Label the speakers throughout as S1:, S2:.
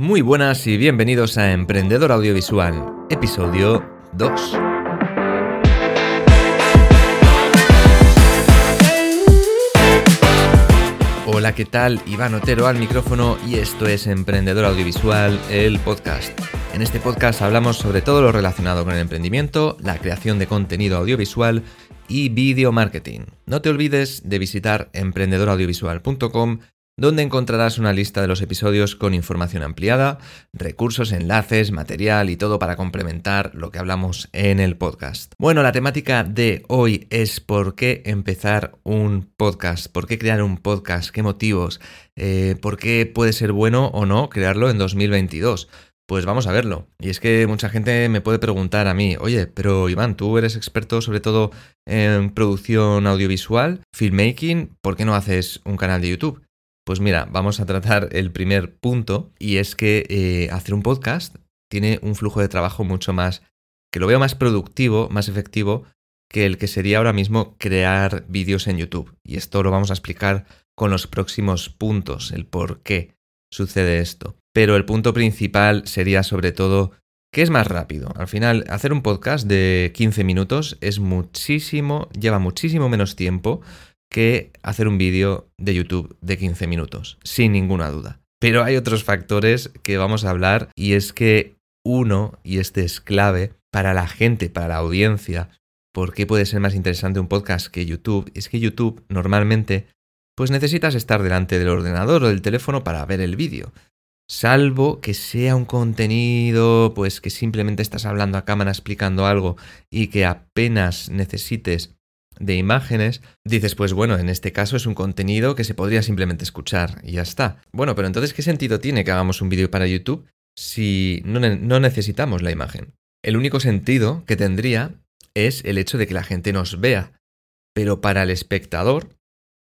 S1: Muy buenas y bienvenidos a Emprendedor Audiovisual, episodio 2. Hola, ¿qué tal? Iván Otero al micrófono y esto es Emprendedor Audiovisual, el podcast. En este podcast hablamos sobre todo lo relacionado con el emprendimiento, la creación de contenido audiovisual y video marketing. No te olvides de visitar emprendedoraudiovisual.com donde encontrarás una lista de los episodios con información ampliada, recursos, enlaces, material y todo para complementar lo que hablamos en el podcast. Bueno, la temática de hoy es por qué empezar un podcast, por qué crear un podcast, qué motivos, eh, por qué puede ser bueno o no crearlo en 2022. Pues vamos a verlo. Y es que mucha gente me puede preguntar a mí, oye, pero Iván, tú eres experto sobre todo en producción audiovisual, filmmaking, ¿por qué no haces un canal de YouTube? Pues mira, vamos a tratar el primer punto y es que eh, hacer un podcast tiene un flujo de trabajo mucho más, que lo veo más productivo, más efectivo que el que sería ahora mismo crear vídeos en YouTube. Y esto lo vamos a explicar con los próximos puntos, el por qué sucede esto. Pero el punto principal sería sobre todo que es más rápido. Al final, hacer un podcast de 15 minutos es muchísimo, lleva muchísimo menos tiempo que hacer un vídeo de YouTube de 15 minutos, sin ninguna duda. Pero hay otros factores que vamos a hablar y es que uno, y este es clave para la gente, para la audiencia, por qué puede ser más interesante un podcast que YouTube, es que YouTube normalmente pues necesitas estar delante del ordenador o del teléfono para ver el vídeo. Salvo que sea un contenido, pues que simplemente estás hablando a cámara explicando algo y que apenas necesites de imágenes, dices, pues bueno, en este caso es un contenido que se podría simplemente escuchar y ya está. Bueno, pero entonces, ¿qué sentido tiene que hagamos un vídeo para YouTube si no, no necesitamos la imagen? El único sentido que tendría es el hecho de que la gente nos vea. Pero para el espectador,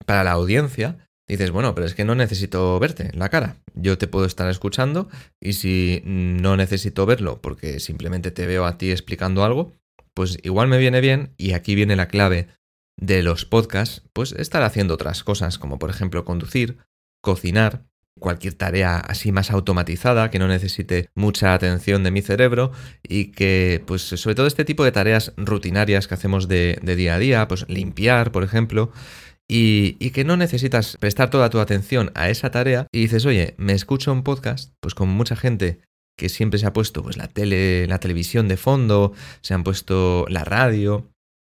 S1: para la audiencia, dices, bueno, pero es que no necesito verte la cara. Yo te puedo estar escuchando y si no necesito verlo porque simplemente te veo a ti explicando algo, pues igual me viene bien y aquí viene la clave de los podcasts, pues estar haciendo otras cosas, como por ejemplo conducir, cocinar, cualquier tarea así más automatizada que no necesite mucha atención de mi cerebro y que, pues sobre todo este tipo de tareas rutinarias que hacemos de, día a día, pues limpiar, por ejemplo, y, y, que no necesitas prestar toda tu atención a esa tarea y dices, oye, me escucho un podcast, pues con mucha gente que siempre se ha puesto pues la tele, la televisión de fondo, se han puesto la radio,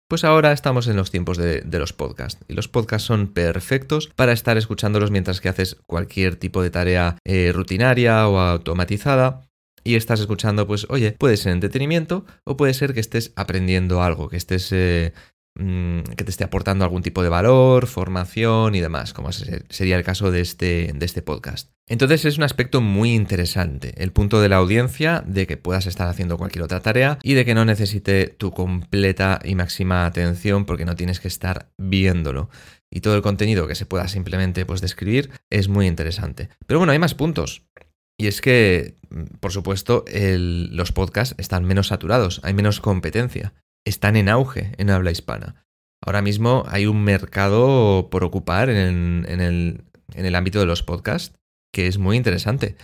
S1: pues ahora estamos en los tiempos de, los podcasts y los podcasts son perfectos para estar escuchándolos mientras que haces cualquier tipo de tarea eh, rutinaria o automatizada y estás escuchando, pues oye, puede ser entretenimiento o puede ser que estés aprendiendo algo, que estés eh, Mm, que te esté aportando algún tipo de valor, formación y demás, como sería el caso de este, de este podcast. Entonces es un aspecto muy interesante, el punto de la audiencia, de que puedas estar haciendo cualquier otra tarea y de que no necesite tu completa y máxima atención porque no tienes que estar viéndolo. Y todo el contenido que se pueda simplemente pues, describir es muy interesante. Pero bueno, hay más puntos. Y es que, mm, por supuesto, los podcasts están menos saturados, hay menos competencia están en auge en habla hispana. Ahora mismo hay un mercado por ocupar en, el, el ámbito de los podcasts que es muy interesante.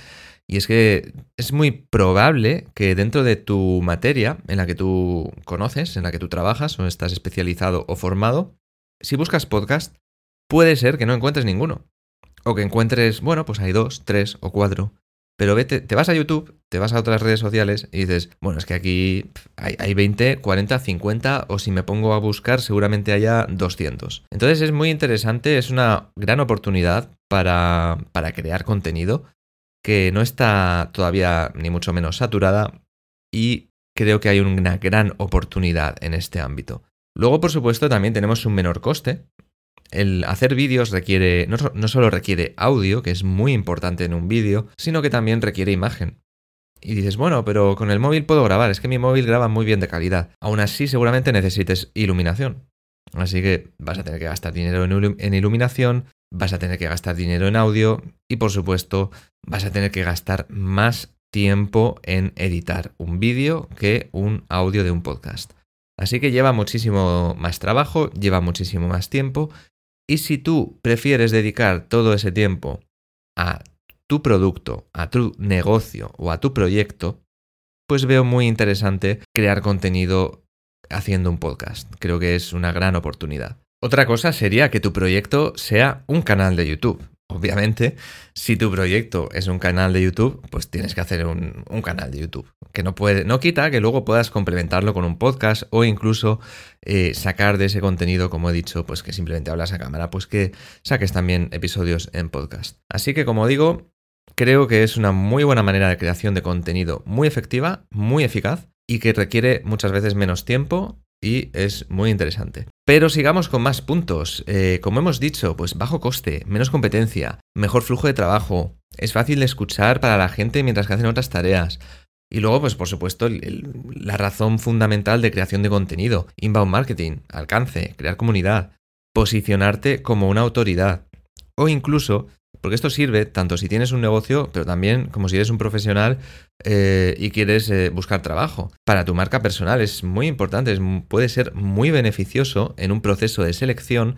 S1: Y es que es muy probable que dentro de tu materia en la que tú conoces, en la que tú trabajas o estás especializado o formado, si buscas podcast, puede ser que no encuentres ninguno. O que encuentres, bueno, pues hay dos, tres o cuatro. Pero vete, te vas a YouTube, te vas a otras redes sociales y dices, bueno, es que aquí hay, 20, 40, 50 o si me pongo a buscar seguramente haya 200. Entonces es muy interesante, es una gran oportunidad para, para crear contenido que no está todavía ni mucho menos saturada y creo que hay una gran oportunidad en este ámbito. Luego, por supuesto, también tenemos un menor coste, el hacer vídeos requiere, no, solo requiere audio, que es muy importante en un vídeo, sino que también requiere imagen. Y dices, bueno, pero con el móvil puedo grabar, es que mi móvil graba muy bien de calidad. Aún así, seguramente necesites iluminación. Así que vas a tener que gastar dinero en iluminación, vas a tener que gastar dinero en audio y por supuesto vas a tener que gastar más tiempo en editar un vídeo que un audio de un podcast. Así que lleva muchísimo más trabajo, lleva muchísimo más tiempo y si tú prefieres dedicar todo ese tiempo a tu producto, a tu negocio o a tu proyecto, pues veo muy interesante crear contenido haciendo un podcast. Creo que es una gran oportunidad. Otra cosa sería que tu proyecto sea un canal de YouTube. Obviamente, si tu proyecto es un canal de YouTube, pues tienes que hacer un, canal de YouTube. Que no puede, no quita que luego puedas complementarlo con un podcast o incluso eh, sacar de ese contenido, como he dicho, pues que simplemente hablas a cámara, pues que saques también episodios en podcast. Así que, como digo, creo que es una muy buena manera de creación de contenido muy efectiva, muy eficaz y que requiere muchas veces menos tiempo y es muy interesante. Pero sigamos con más puntos. Eh, como hemos dicho, pues bajo coste, menos competencia, mejor flujo de trabajo, es fácil de escuchar para la gente mientras que hacen otras tareas. Y luego, pues por supuesto, la razón fundamental de creación de contenido, inbound marketing, alcance, crear comunidad, posicionarte como una autoridad. O incluso porque esto sirve tanto si tienes un negocio, pero también como si eres un profesional eh, y quieres eh, buscar trabajo. Para tu marca personal es muy importante, puede ser muy beneficioso en un proceso de selección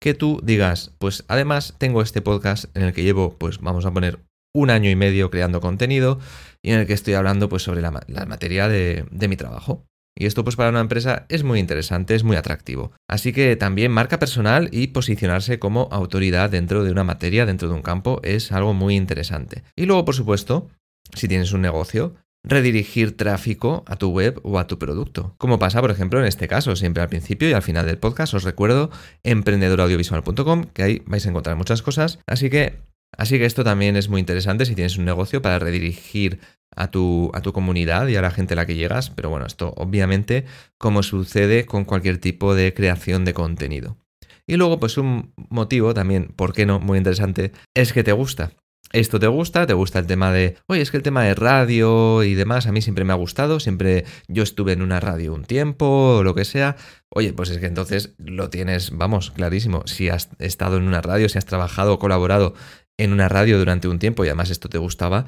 S1: que tú digas, pues además tengo este podcast en el que llevo, pues vamos a poner un año y medio creando contenido y en el que estoy hablando pues sobre la, materia de mi trabajo. Y esto pues para una empresa es muy interesante, es muy atractivo. Así que también marca personal y posicionarse como autoridad dentro de una materia, dentro de un campo, es algo muy interesante. Y luego, por supuesto, si tienes un negocio, redirigir tráfico a tu web o a tu producto. Como pasa, por ejemplo, en este caso, siempre al principio y al final del podcast os recuerdo emprendedoraudiovisual.com, que ahí vais a encontrar muchas cosas. Así que, así que esto también es muy interesante si tienes un negocio para redirigir a tu, a tu comunidad y a la gente a la que llegas, pero bueno, esto obviamente como sucede con cualquier tipo de creación de contenido. Y luego, pues un motivo también, ¿por qué no? Muy interesante, es que te gusta. Esto te gusta, te gusta el tema de, oye, es que el tema de radio y demás a mí siempre me ha gustado, siempre yo estuve en una radio un tiempo o lo que sea. Oye, pues es que entonces lo tienes, vamos, clarísimo. Si has estado en una radio, si has trabajado o colaborado en una radio durante un tiempo y además esto te gustaba,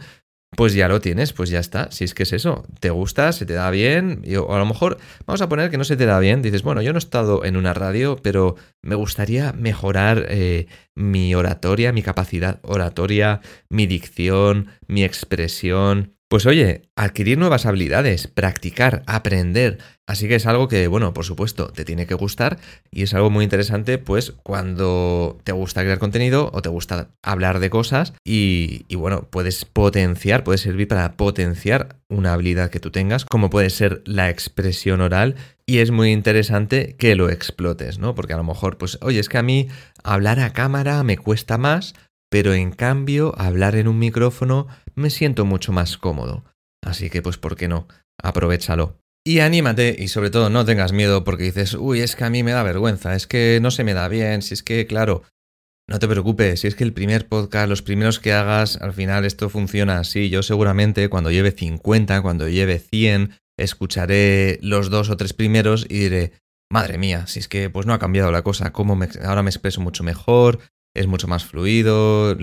S1: pues ya lo tienes, pues ya está. Si es que es eso, te gusta, se te da bien, o a lo mejor vamos a poner que no se te da bien, dices, bueno, yo no he estado en una radio, pero me gustaría mejorar eh, mi oratoria, mi capacidad oratoria, mi dicción, mi expresión, pues oye, adquirir nuevas habilidades, practicar, aprender. Así que es algo que, bueno, por supuesto, te tiene que gustar y es algo muy interesante, pues, cuando te gusta crear contenido o te gusta hablar de cosas y, bueno, puedes potenciar, puede servir para potenciar una habilidad que tú tengas, como puede ser la expresión oral y es muy interesante que lo explotes, ¿no? Porque a lo mejor, pues, oye, es que a mí hablar a cámara me cuesta más, pero en cambio hablar en un micrófono me siento mucho más cómodo. Así que pues ¿por qué no? Aprovechalo. Y anímate y sobre todo no tengas miedo porque dices, uy, es que a mí me da vergüenza, es que no se me da bien, si es que, claro, no te preocupes, si es que el primer podcast, los primeros que hagas, al final esto funciona así. Yo seguramente cuando lleve 50, cuando lleve 100, escucharé los dos o tres primeros y diré, madre mía, si es que pues no ha cambiado la cosa, cómo ahora me expreso mucho mejor, es mucho más fluido.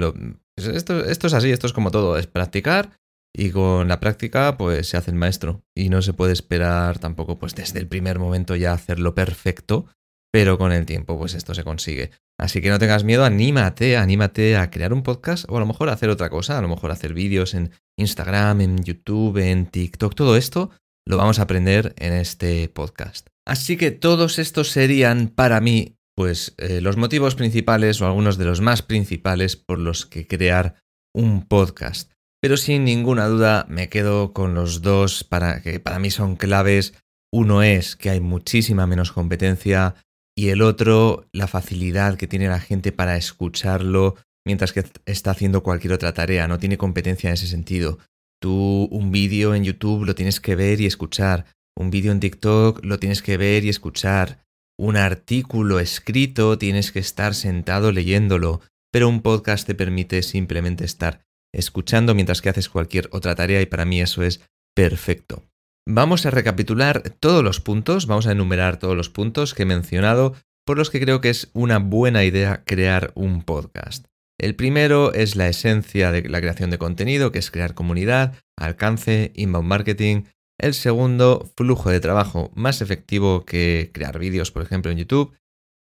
S1: esto, esto es así, esto es como todo, es practicar y con la práctica pues se hace el maestro y no se puede esperar tampoco pues desde el primer momento ya hacerlo perfecto, pero con el tiempo pues esto se consigue. Así que no tengas miedo, anímate, anímate a crear un podcast o a lo mejor a hacer otra cosa, a lo mejor hacer vídeos en Instagram, en YouTube, en TikTok, todo esto lo vamos a aprender en este podcast. Así que todos estos serían para mí pues eh, los motivos principales o algunos de los más principales por los que crear un podcast. Pero sin ninguna duda me quedo con los dos para que para mí son claves. Uno es que hay muchísima menos competencia y el otro la facilidad que tiene la gente para escucharlo mientras que está haciendo cualquier otra tarea. No tiene competencia en ese sentido. Tú un vídeo en YouTube lo tienes que ver y escuchar. Un vídeo en TikTok lo tienes que ver y escuchar un artículo escrito, tienes que estar sentado leyéndolo, pero un podcast te permite simplemente estar escuchando mientras que haces cualquier otra tarea y para mí eso es perfecto. Vamos a recapitular todos los puntos, vamos a enumerar todos los puntos que he mencionado por los que creo que es una buena idea crear un podcast. El primero es la esencia de la creación de contenido, que es crear comunidad, alcance, inbound marketing, el segundo, flujo de trabajo más efectivo que crear vídeos, por ejemplo, en YouTube.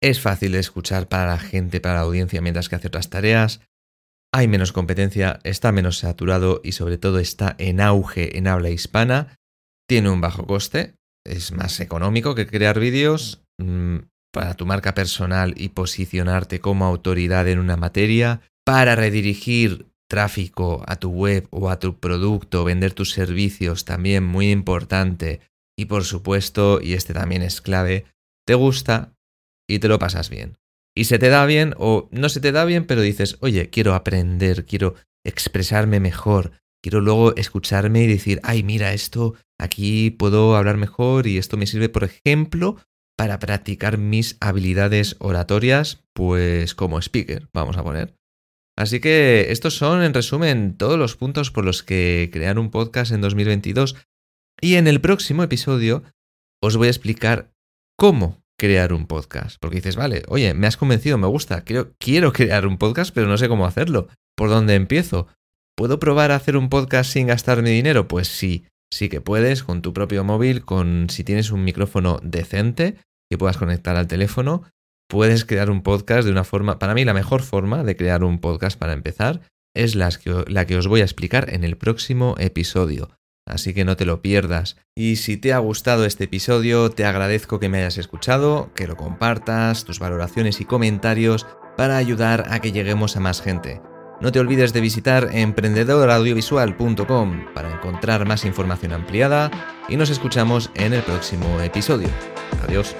S1: Es fácil de escuchar para la gente, para la audiencia, mientras que hace otras tareas. hay menos competencia, está menos saturado y sobre todo está en auge en habla hispana, tiene un bajo coste, es más económico que crear vídeos mm, para tu marca personal y posicionarte como autoridad en una materia, para redirigir tráfico a tu web o a tu producto, vender tus servicios, también muy importante. Y por supuesto, y este también es clave, te gusta y te lo pasas bien. Y se te da bien o no se te da bien, pero dices, oye, quiero aprender, quiero expresarme mejor, quiero luego escucharme y decir, ay, mira, esto aquí puedo hablar mejor y esto me sirve, por ejemplo, para practicar mis habilidades oratorias, pues como speaker, vamos a poner. Así que estos son, en resumen, todos los puntos por los que crear un podcast en 2022. Y en el próximo episodio os voy a explicar cómo crear un podcast. Porque dices, vale, oye, me has convencido, me gusta, quiero, quiero crear un podcast, pero no sé cómo hacerlo. ¿Por dónde empiezo? ¿Puedo probar a hacer un podcast sin gastar mi dinero? Pues sí, sí que puedes, con tu propio móvil, con si tienes un micrófono decente que puedas conectar al teléfono, puedes crear un podcast de una forma, para mí la mejor forma de crear un podcast para empezar es la que, la que os voy a explicar en el próximo episodio. Así que no te lo pierdas. Y si te ha gustado este episodio, te agradezco que me hayas escuchado, que lo compartas, tus valoraciones y comentarios para ayudar a que lleguemos a más gente. No te olvides de visitar emprendedoraudiovisual.com para encontrar más información ampliada y nos escuchamos en el próximo episodio. Adiós.